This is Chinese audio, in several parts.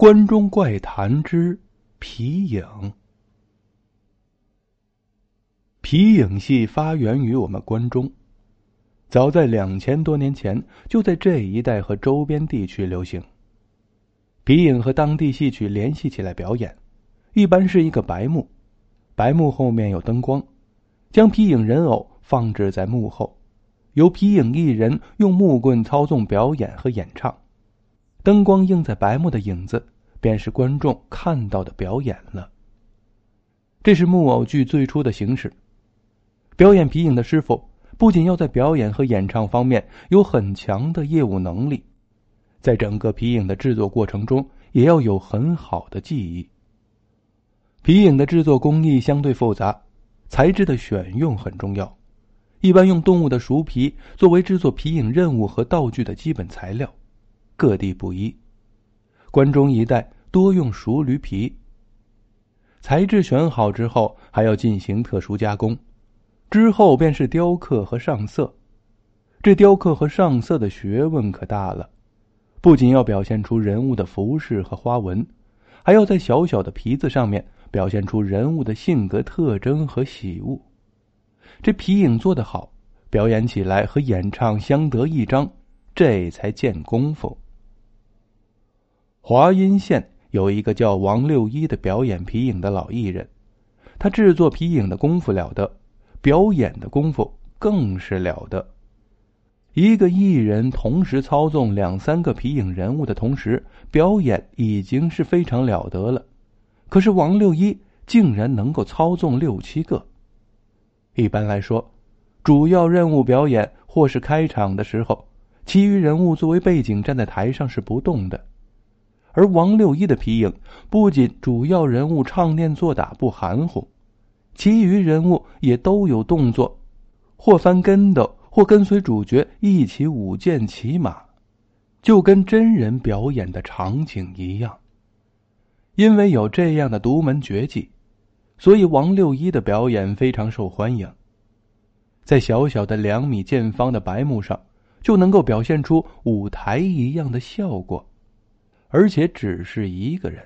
关中怪谈之皮影。皮影戏发源于我们关中，早在两千多年前就在这一带和周边地区流行。皮影和当地戏曲联系起来表演，一般是一个白幕，白幕后面有灯光，将皮影人偶放置在幕后，由皮影艺人用木棍操纵表演和演唱。灯光映在白幕的影子，便是观众看到的表演了。这是木偶剧最初的形式。表演皮影的师傅不仅要在表演和演唱方面有很强的业务能力，在整个皮影的制作过程中也要有很好的技艺。皮影的制作工艺相对复杂，材质的选用很重要。一般用动物的熟皮作为制作皮影任务和道具的基本材料。各地不一，关中一带多用熟驴皮。材质选好之后，还要进行特殊加工，之后便是雕刻和上色。这雕刻和上色的学问可大了，不仅要表现出人物的服饰和花纹，还要在小小的皮子上面表现出人物的性格特征和喜恶。这皮影做得好，表演起来和演唱相得益彰，这才见功夫。华阴县有一个叫王六一的表演皮影的老艺人，他制作皮影的功夫了得，表演的功夫更是了得。一个艺人同时操纵两三个皮影人物的同时表演，已经是非常了得了。可是王六一竟然能够操纵六七个。一般来说，主要任务表演或是开场的时候，其余人物作为背景站在台上是不动的。而王六一的皮影，不仅主要人物唱念做打不含糊，其余人物也都有动作，或翻跟斗，或跟随主角一起舞剑骑马，就跟真人表演的场景一样。因为有这样的独门绝技，所以王六一的表演非常受欢迎。在小小的两米见方的白幕上，就能够表现出舞台一样的效果。而且只是一个人，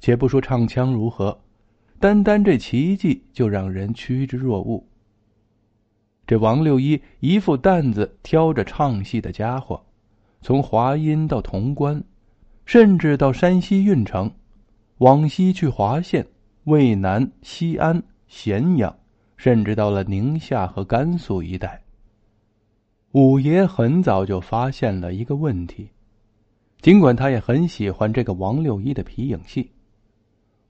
且不说唱腔如何，单单这奇迹就让人趋之若鹜。这王六一一副担子挑着唱戏的家伙，从华阴到潼关，甚至到山西运城，往西去华县、渭南、西安、咸阳，甚至到了宁夏和甘肃一带。五爷很早就发现了一个问题。尽管他也很喜欢这个王六一的皮影戏，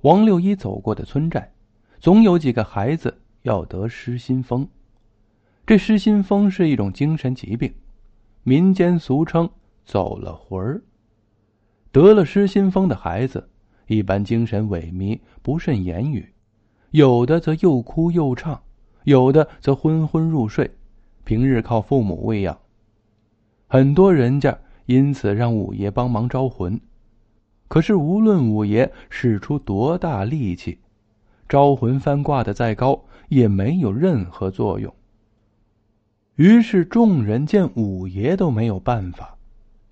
王六一走过的村寨，总有几个孩子要得失心疯。这失心疯是一种精神疾病，民间俗称“走了魂儿”。得了失心疯的孩子，一般精神萎靡，不慎言语，有的则又哭又唱，有的则昏昏入睡，平日靠父母喂养。很多人家。因此，让五爷帮忙招魂。可是，无论五爷使出多大力气，招魂翻挂的再高，也没有任何作用。于是，众人见五爷都没有办法，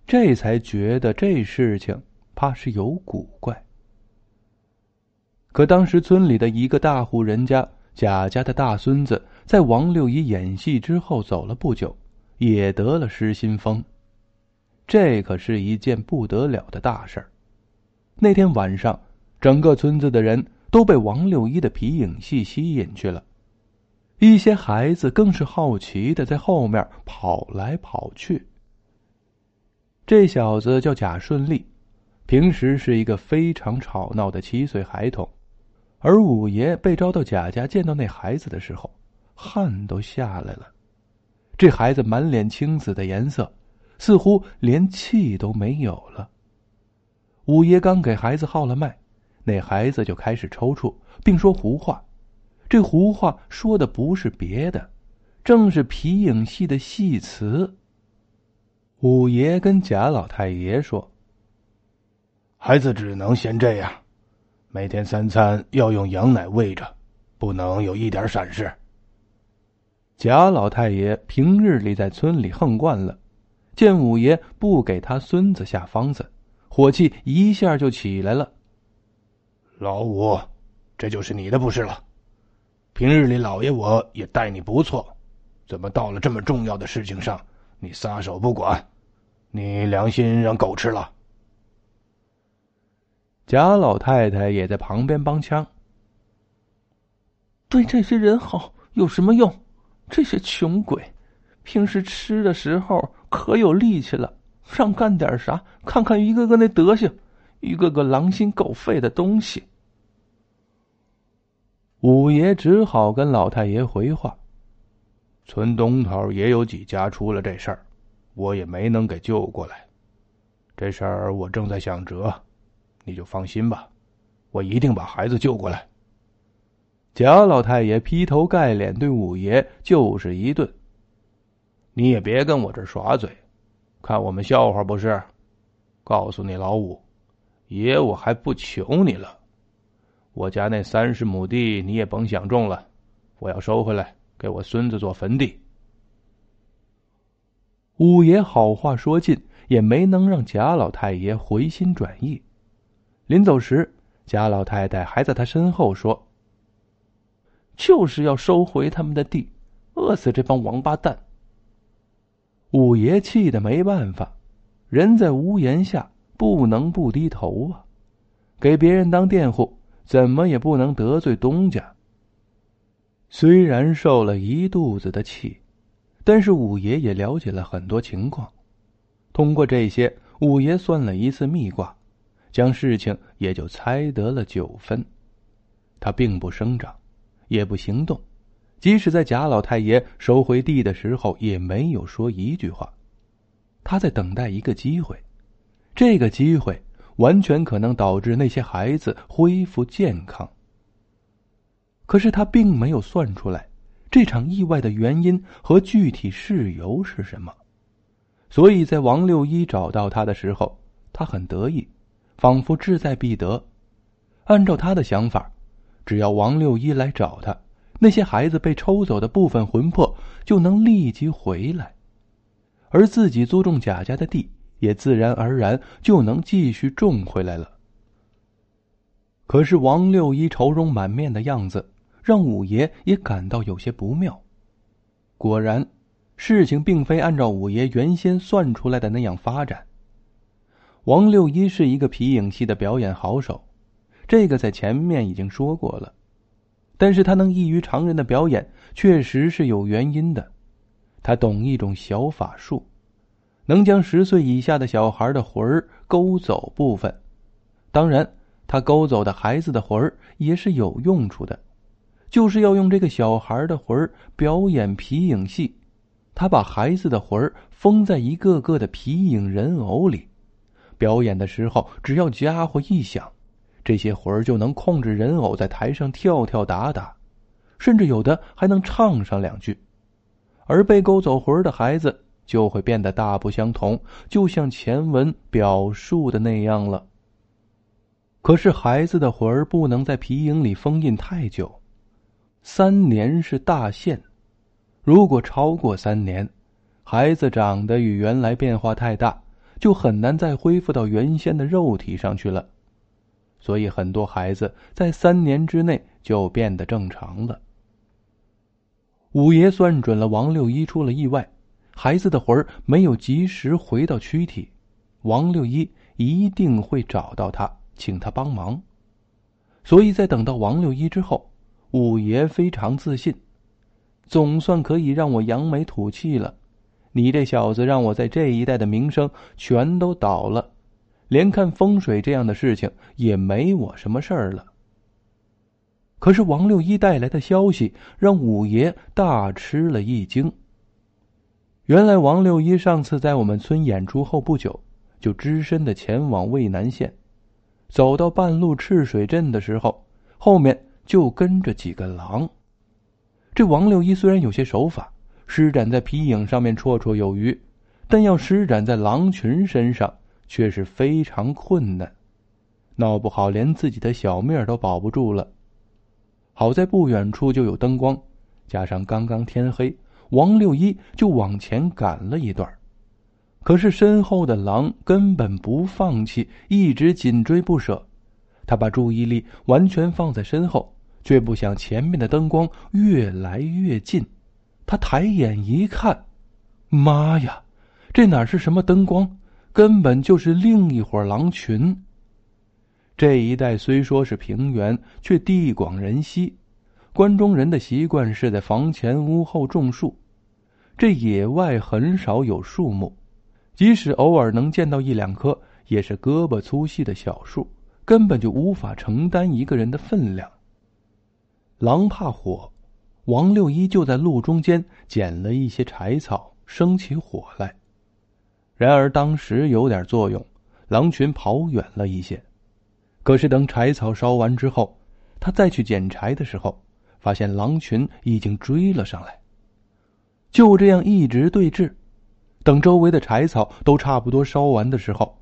这才觉得这事情怕是有古怪。可当时村里的一个大户人家贾家的大孙子，在王六一演戏之后走了不久，也得了失心疯。这可是一件不得了的大事儿。那天晚上，整个村子的人都被王六一的皮影戏吸引去了，一些孩子更是好奇的在后面跑来跑去。这小子叫贾顺利，平时是一个非常吵闹的七岁孩童，而五爷被招到贾家见到那孩子的时候，汗都下来了。这孩子满脸青紫的颜色。似乎连气都没有了。五爷刚给孩子号了脉，那孩子就开始抽搐，并说胡话。这胡话说的不是别的，正是皮影戏的戏词。五爷跟贾老太爷说：“孩子只能先这样，每天三餐要用羊奶喂着，不能有一点闪失。”贾老太爷平日里在村里横惯了。见五爷不给他孙子下方子，火气一下就起来了。老五，这就是你的不是了。平日里老爷我也待你不错，怎么到了这么重要的事情上，你撒手不管？你良心让狗吃了？贾老太太也在旁边帮腔。对这些人好有什么用？这些穷鬼，平时吃的时候可有力气了，让干点啥？看看一个个那德行，一个个狼心狗肺的东西。五爷只好跟老太爷回话：“村东头也有几家出了这事儿，我也没能给救过来。这事儿我正在想辙，你就放心吧，我一定把孩子救过来。”贾老太爷劈头盖脸对五爷就是一顿：“你也别跟我这耍嘴，看我们笑话不是？告诉你老五，爷我还不求你了。”我家那三十亩地你也甭想种了，我要收回来给我孙子做坟地。五爷好话说尽，也没能让贾老太爷回心转意。临走时，贾老太太还在他身后说：“就是要收回他们的地，饿死这帮王八蛋。”五爷气得没办法，人在屋檐下，不能不低头啊，给别人当佃户。怎么也不能得罪东家。虽然受了一肚子的气，但是五爷也了解了很多情况。通过这些，五爷算了一次密卦，将事情也就猜得了九分。他并不声张，也不行动，即使在贾老太爷收回地的时候，也没有说一句话。他在等待一个机会，这个机会。完全可能导致那些孩子恢复健康。可是他并没有算出来这场意外的原因和具体事由是什么，所以在王六一找到他的时候，他很得意，仿佛志在必得。按照他的想法，只要王六一来找他，那些孩子被抽走的部分魂魄就能立即回来，而自己租种贾家的地。也自然而然就能继续种回来了。可是王六一愁容满面的样子，让五爷也感到有些不妙。果然，事情并非按照五爷原先算出来的那样发展。王六一是一个皮影戏的表演好手，这个在前面已经说过了。但是他能异于常人的表演，确实是有原因的。他懂一种小法术。能将十岁以下的小孩的魂儿勾走部分，当然，他勾走的孩子的魂儿也是有用处的，就是要用这个小孩的魂儿表演皮影戏。他把孩子的魂儿封在一个个的皮影人偶里，表演的时候，只要家伙一响，这些魂儿就能控制人偶在台上跳跳打打，甚至有的还能唱上两句。而被勾走魂儿的孩子。就会变得大不相同，就像前文表述的那样了。可是孩子的魂儿不能在皮影里封印太久，三年是大限。如果超过三年，孩子长得与原来变化太大，就很难再恢复到原先的肉体上去了。所以很多孩子在三年之内就变得正常了。五爷算准了王六一出了意外。孩子的魂儿没有及时回到躯体，王六一一定会找到他，请他帮忙。所以在等到王六一之后，五爷非常自信，总算可以让我扬眉吐气了。你这小子让我在这一带的名声全都倒了，连看风水这样的事情也没我什么事儿了。可是王六一带来的消息让五爷大吃了一惊。原来王六一上次在我们村演出后不久，就只身的前往渭南县，走到半路赤水镇的时候，后面就跟着几个狼。这王六一虽然有些手法，施展在皮影上面绰绰有余，但要施展在狼群身上却是非常困难，闹不好连自己的小命都保不住了。好在不远处就有灯光，加上刚刚天黑。王六一就往前赶了一段，可是身后的狼根本不放弃，一直紧追不舍。他把注意力完全放在身后，却不想前面的灯光越来越近。他抬眼一看，妈呀，这哪是什么灯光，根本就是另一伙狼群。这一带虽说是平原，却地广人稀。关中人的习惯是在房前屋后种树，这野外很少有树木，即使偶尔能见到一两棵，也是胳膊粗细的小树，根本就无法承担一个人的分量。狼怕火，王六一就在路中间捡了一些柴草，生起火来。然而当时有点作用，狼群跑远了一些。可是等柴草烧完之后，他再去捡柴的时候。发现狼群已经追了上来，就这样一直对峙，等周围的柴草都差不多烧完的时候，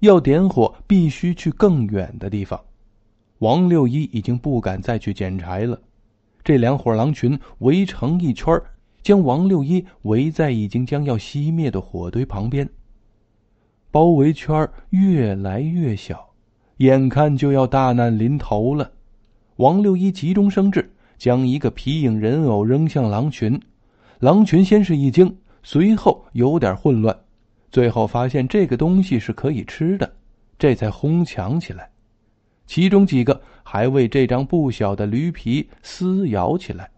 要点火必须去更远的地方。王六一已经不敢再去捡柴了，这两伙狼群围成一圈，将王六一围在已经将要熄灭的火堆旁边。包围圈越来越小，眼看就要大难临头了。王六一急中生智。将一个皮影人偶扔向狼群，狼群先是一惊，随后有点混乱，最后发现这个东西是可以吃的，这才哄抢起来。其中几个还为这张不小的驴皮撕咬起来。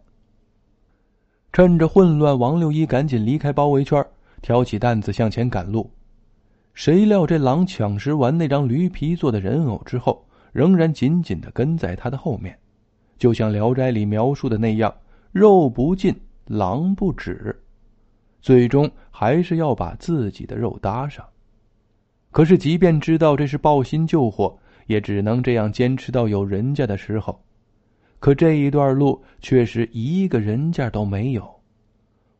趁着混乱，王六一赶紧离开包围圈，挑起担子向前赶路。谁料这狼抢食完那张驴皮做的人偶之后，仍然紧紧的跟在他的后面。就像《聊斋》里描述的那样，肉不尽，狼不止，最终还是要把自己的肉搭上。可是，即便知道这是抱薪救火，也只能这样坚持到有人家的时候。可这一段路却是一个人家都没有。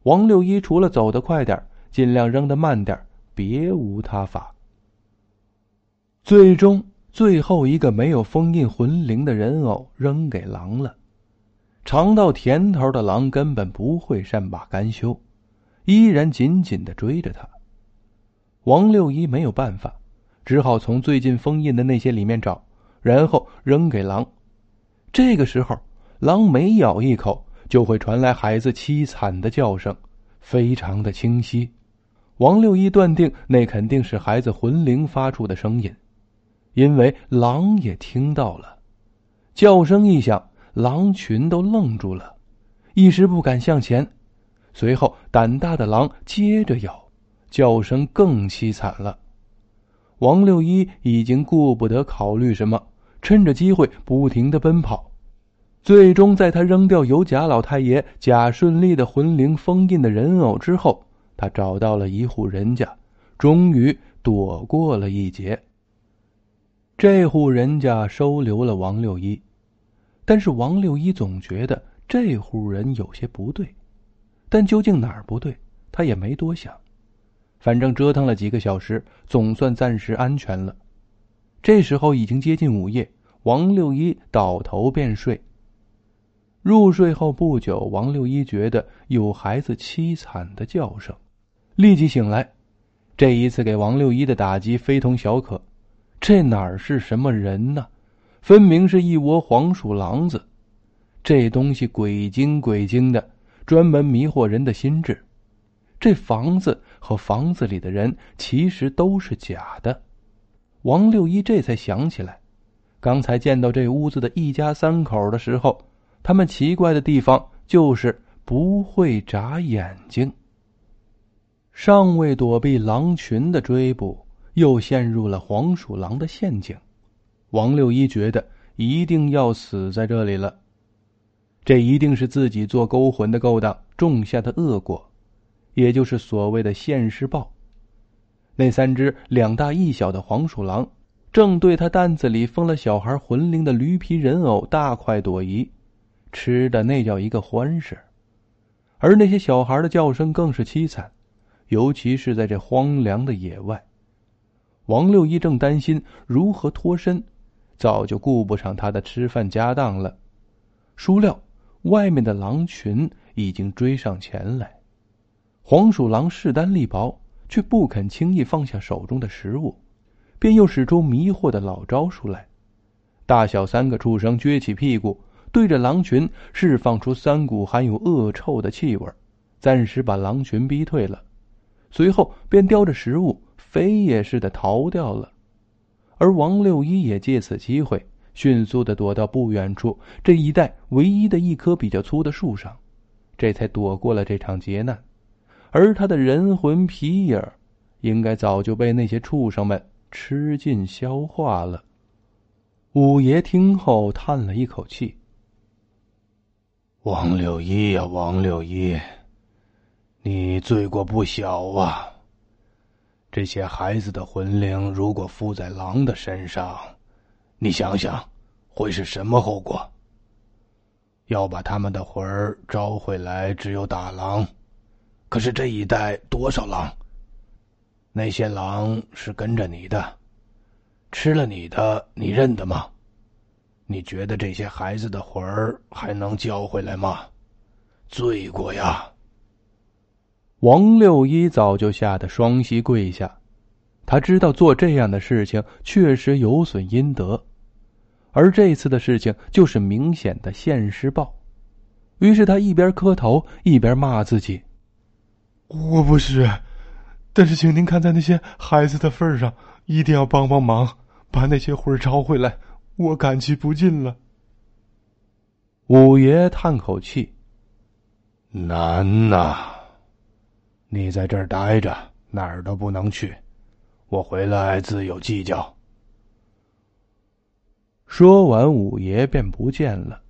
王六一除了走得快点，尽量扔得慢点，别无他法。最终。最后一个没有封印魂灵的人偶扔给狼了，尝到甜头的狼根本不会善罢甘休，依然紧紧的追着他。王六一没有办法，只好从最近封印的那些里面找，然后扔给狼。这个时候，狼每咬一口，就会传来孩子凄惨的叫声，非常的清晰。王六一断定，那肯定是孩子魂灵发出的声音。因为狼也听到了，叫声一响，狼群都愣住了，一时不敢向前。随后，胆大的狼接着咬，叫声更凄惨了。王六一已经顾不得考虑什么，趁着机会不停的奔跑。最终，在他扔掉由贾老太爷贾顺利的魂灵封印的人偶之后，他找到了一户人家，终于躲过了一劫。这户人家收留了王六一，但是王六一总觉得这户人有些不对，但究竟哪儿不对，他也没多想。反正折腾了几个小时，总算暂时安全了。这时候已经接近午夜，王六一倒头便睡。入睡后不久，王六一觉得有孩子凄惨的叫声，立即醒来。这一次给王六一的打击非同小可。这哪儿是什么人呢？分明是一窝黄鼠狼子。这东西鬼精鬼精的，专门迷惑人的心智。这房子和房子里的人其实都是假的。王六一这才想起来，刚才见到这屋子的一家三口的时候，他们奇怪的地方就是不会眨眼睛。尚未躲避狼群的追捕。又陷入了黄鼠狼的陷阱，王六一觉得一定要死在这里了。这一定是自己做勾魂的勾当种下的恶果，也就是所谓的现世报。那三只两大一小的黄鼠狼正对他担子里封了小孩魂灵的驴皮人偶大快朵颐，吃的那叫一个欢实。而那些小孩的叫声更是凄惨，尤其是在这荒凉的野外。王六一正担心如何脱身，早就顾不上他的吃饭家当了。孰料外面的狼群已经追上前来。黄鼠狼势单力薄，却不肯轻易放下手中的食物，便又使出迷惑的老招数来。大小三个畜生撅起屁股，对着狼群释放出三股含有恶臭的气味，暂时把狼群逼退了。随后便叼着食物飞也似的逃掉了。而王六一也借此机会，迅速的躲到不远处这一带唯一的一棵比较粗的树上，这才躲过了这场劫难。而他的人魂皮影，应该早就被那些畜生们吃尽消化了。五爷听后叹了一口气：“王六一呀，王六一，你罪过不小啊！这些孩子的魂灵如果附在狼的身上，你想想，会是什么后果？要把他们的魂儿招回来，只有打狼。”可是这一带多少狼？那些狼是跟着你的，吃了你的，你认得吗？你觉得这些孩子的魂儿还能叫回来吗？罪过呀！王六一早就吓得双膝跪下，他知道做这样的事情确实有损阴德，而这次的事情就是明显的现世报。于是他一边磕头一边骂自己。我不是，但是请您看在那些孩子的份上，一定要帮帮忙，把那些魂儿招回来，我感激不尽了。五爷叹口气：“难呐，你在这儿待着，哪儿都不能去，我回来自有计较。”说完，五爷便不见了。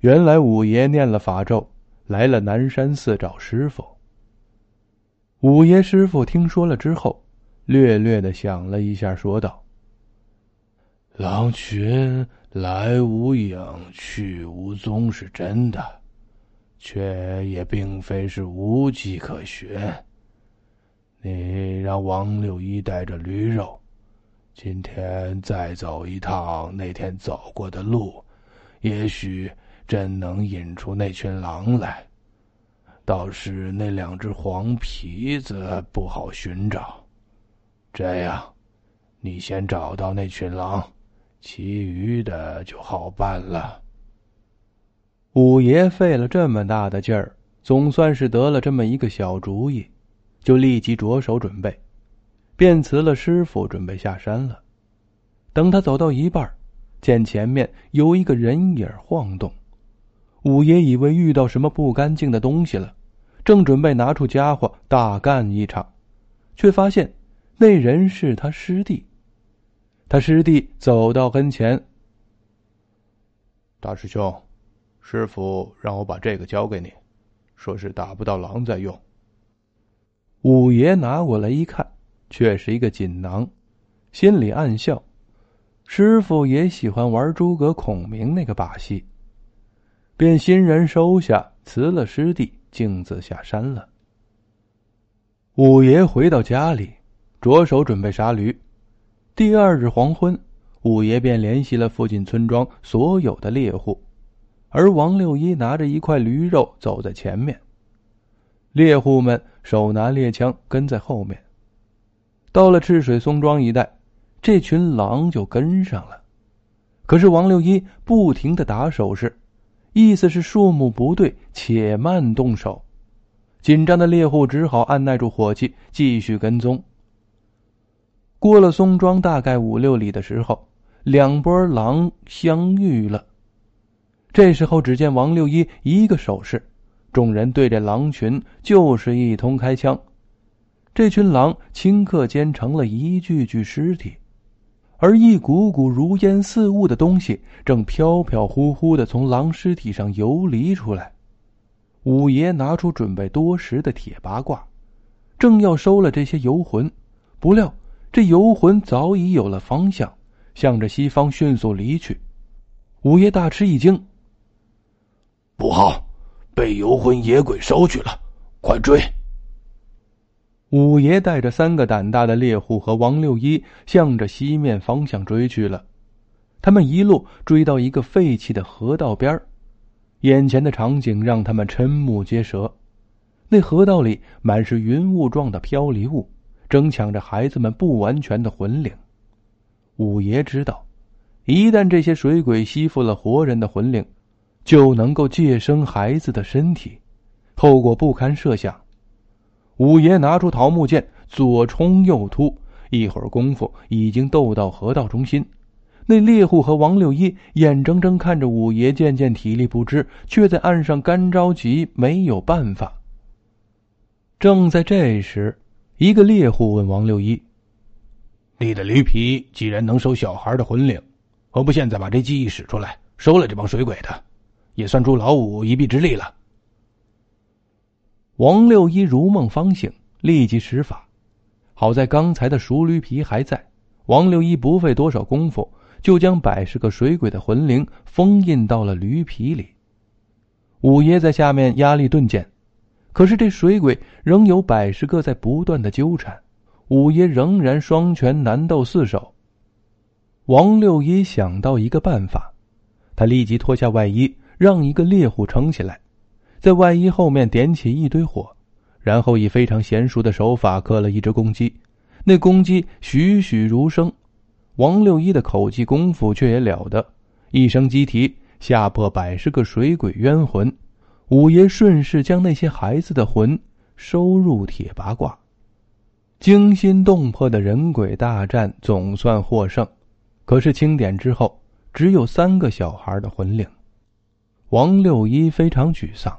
原来五爷念了法咒，来了南山寺找师傅。五爷师傅听说了之后，略略的想了一下，说道：“狼群来无影，去无踪是真的，却也并非是无迹可寻。你让王六一带着驴肉，今天再走一趟那天走过的路，也许真能引出那群狼来。”倒是那两只黄皮子不好寻找，这样，你先找到那群狼，其余的就好办了。五爷费了这么大的劲儿，总算是得了这么一个小主意，就立即着手准备，便辞了师傅，准备下山了。等他走到一半，见前面有一个人影晃动。五爷以为遇到什么不干净的东西了，正准备拿出家伙大干一场，却发现那人是他师弟。他师弟走到跟前：“大师兄，师傅让我把这个交给你，说是打不到狼再用。”五爷拿过来一看，却是一个锦囊，心里暗笑：师傅也喜欢玩诸葛孔明那个把戏。便欣然收下，辞了师弟，径自下山了。五爷回到家里，着手准备杀驴。第二日黄昏，五爷便联系了附近村庄所有的猎户，而王六一拿着一块驴肉走在前面，猎户们手拿猎枪跟在后面。到了赤水松庄一带，这群狼就跟上了，可是王六一不停的打手势。意思是数目不对，且慢动手。紧张的猎户只好按耐住火气，继续跟踪。过了松庄大概五六里的时候，两波狼相遇了。这时候，只见王六一一个手势，众人对着狼群就是一通开枪。这群狼顷刻间成了一具具尸体。而一股股如烟似雾的东西正飘飘忽忽的从狼尸体上游离出来。五爷拿出准备多时的铁八卦，正要收了这些游魂，不料这游魂早已有了方向，向着西方迅速离去。五爷大吃一惊：“不好，被游魂野鬼收去了！快追！”五爷带着三个胆大的猎户和王六一，向着西面方向追去了。他们一路追到一个废弃的河道边眼前的场景让他们瞠目结舌。那河道里满是云雾状的飘离物，争抢着孩子们不完全的魂灵。五爷知道，一旦这些水鬼吸附了活人的魂灵，就能够借生孩子的身体，后果不堪设想。五爷拿出桃木剑，左冲右突，一会儿功夫已经斗到河道中心。那猎户和王六一眼睁睁看着五爷渐渐体力不支，却在岸上干着急，没有办法。正在这时，一个猎户问王六一：“你的驴皮既然能收小孩的魂灵，何不现在把这技艺使出来，收了这帮水鬼的，也算助老五一臂之力了？”王六一如梦方醒，立即施法。好在刚才的熟驴皮还在，王六一不费多少功夫，就将百十个水鬼的魂灵封印到了驴皮里。五爷在下面压力顿减。可是这水鬼仍有百十个在不断的纠缠，五爷仍然双拳难斗四手。王六一想到一个办法，他立即脱下外衣，让一个猎户撑起来，在外衣后面点起一堆火，然后以非常娴熟的手法刻了一只公鸡，那公鸡栩栩如生。王六一的口技功夫却也了得，一声鸡啼，吓破百十个水鬼冤魂。五爷顺势将那些孩子的魂收入铁八卦，惊心动魄的人鬼大战总算获胜。可是清点之后，只有三个小孩的魂灵。王六一非常沮丧。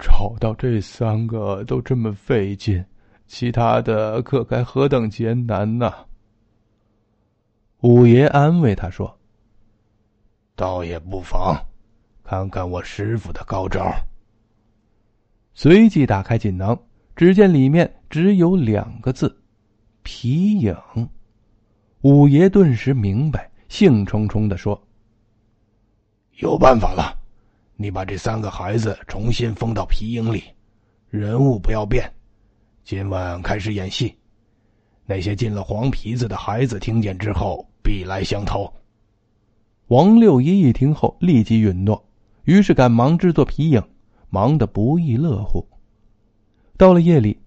找到这三个都这么费劲，其他的可该何等艰难呐！五爷安慰他说：“倒也不妨。”看看我师傅的高招。随即打开锦囊，只见里面只有两个字：“皮影。”五爷顿时明白，兴冲冲的说：“有办法了！你把这三个孩子重新封到皮影里，人物不要变。今晚开始演戏，那些进了黄皮子的孩子听见之后，必来相投。”王六一一听后，立即允诺。于是赶忙制作皮影，忙得不亦乐乎。到了夜里，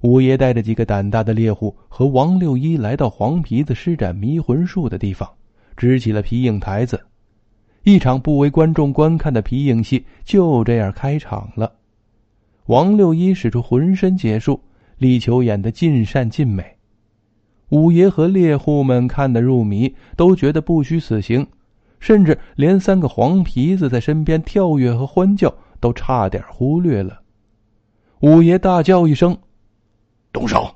五爷带着几个胆大的猎户和王六一来到黄皮子施展迷魂术的地方，支起了皮影台子。一场不为观众观看的皮影戏就这样开场了。王六一使出浑身解数，力求演得尽善尽美。五爷和猎户们看得入迷，都觉得不虚此行。甚至连三个黄皮子在身边跳跃和欢叫都差点忽略了。五爷大叫一声：“动手！”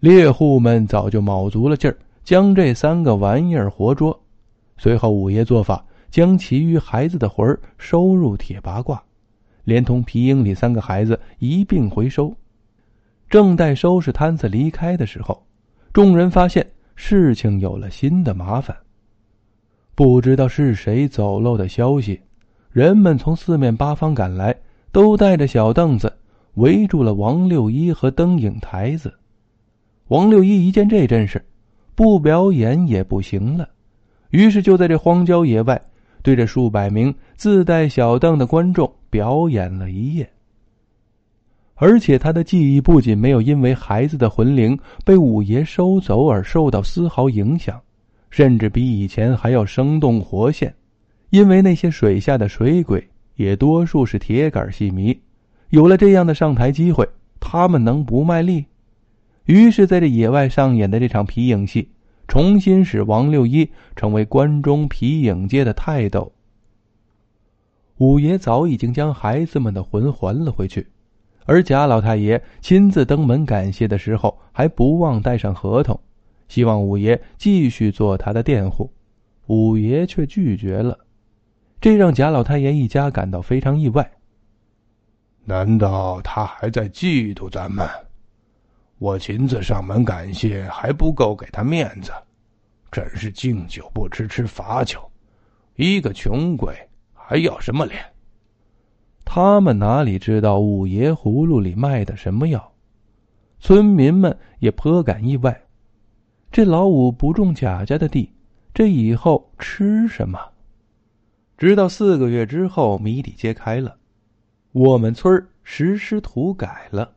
猎户们早就卯足了劲儿，将这三个玩意儿活捉。随后，五爷做法，将其余孩子的魂儿收入铁八卦，连同皮影里三个孩子一并回收。正待收拾摊子离开的时候，众人发现事情有了新的麻烦。不知道是谁走漏的消息，人们从四面八方赶来，都带着小凳子围住了王六一和灯影台子。王六一一见这阵势，不表演也不行了，于是就在这荒郊野外，对着数百名自带小凳的观众表演了一夜。而且他的记忆不仅没有因为孩子的魂灵被五爷收走而受到丝毫影响。甚至比以前还要生动活现，因为那些水下的水鬼也多数是铁杆戏迷，有了这样的上台机会，他们能不卖力？于是，在这野外上演的这场皮影戏，重新使王六一成为关中皮影界的泰斗。五爷早已经将孩子们的魂还了回去，而贾老太爷亲自登门感谢的时候，还不忘带上合同。希望五爷继续做他的佃户，五爷却拒绝了，这让贾老太爷一家感到非常意外。难道他还在嫉妒咱们？我亲自上门感谢还不够给他面子，真是敬酒不吃吃罚酒。一个穷鬼还要什么脸？他们哪里知道五爷葫芦里卖的什么药？村民们也颇感意外。这老五不种贾家的地，这以后吃什么？直到四个月之后，谜底揭开了。我们村实施土改了。